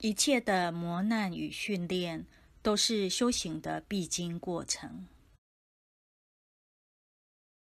一切的磨难与训练都是修行的必经过程。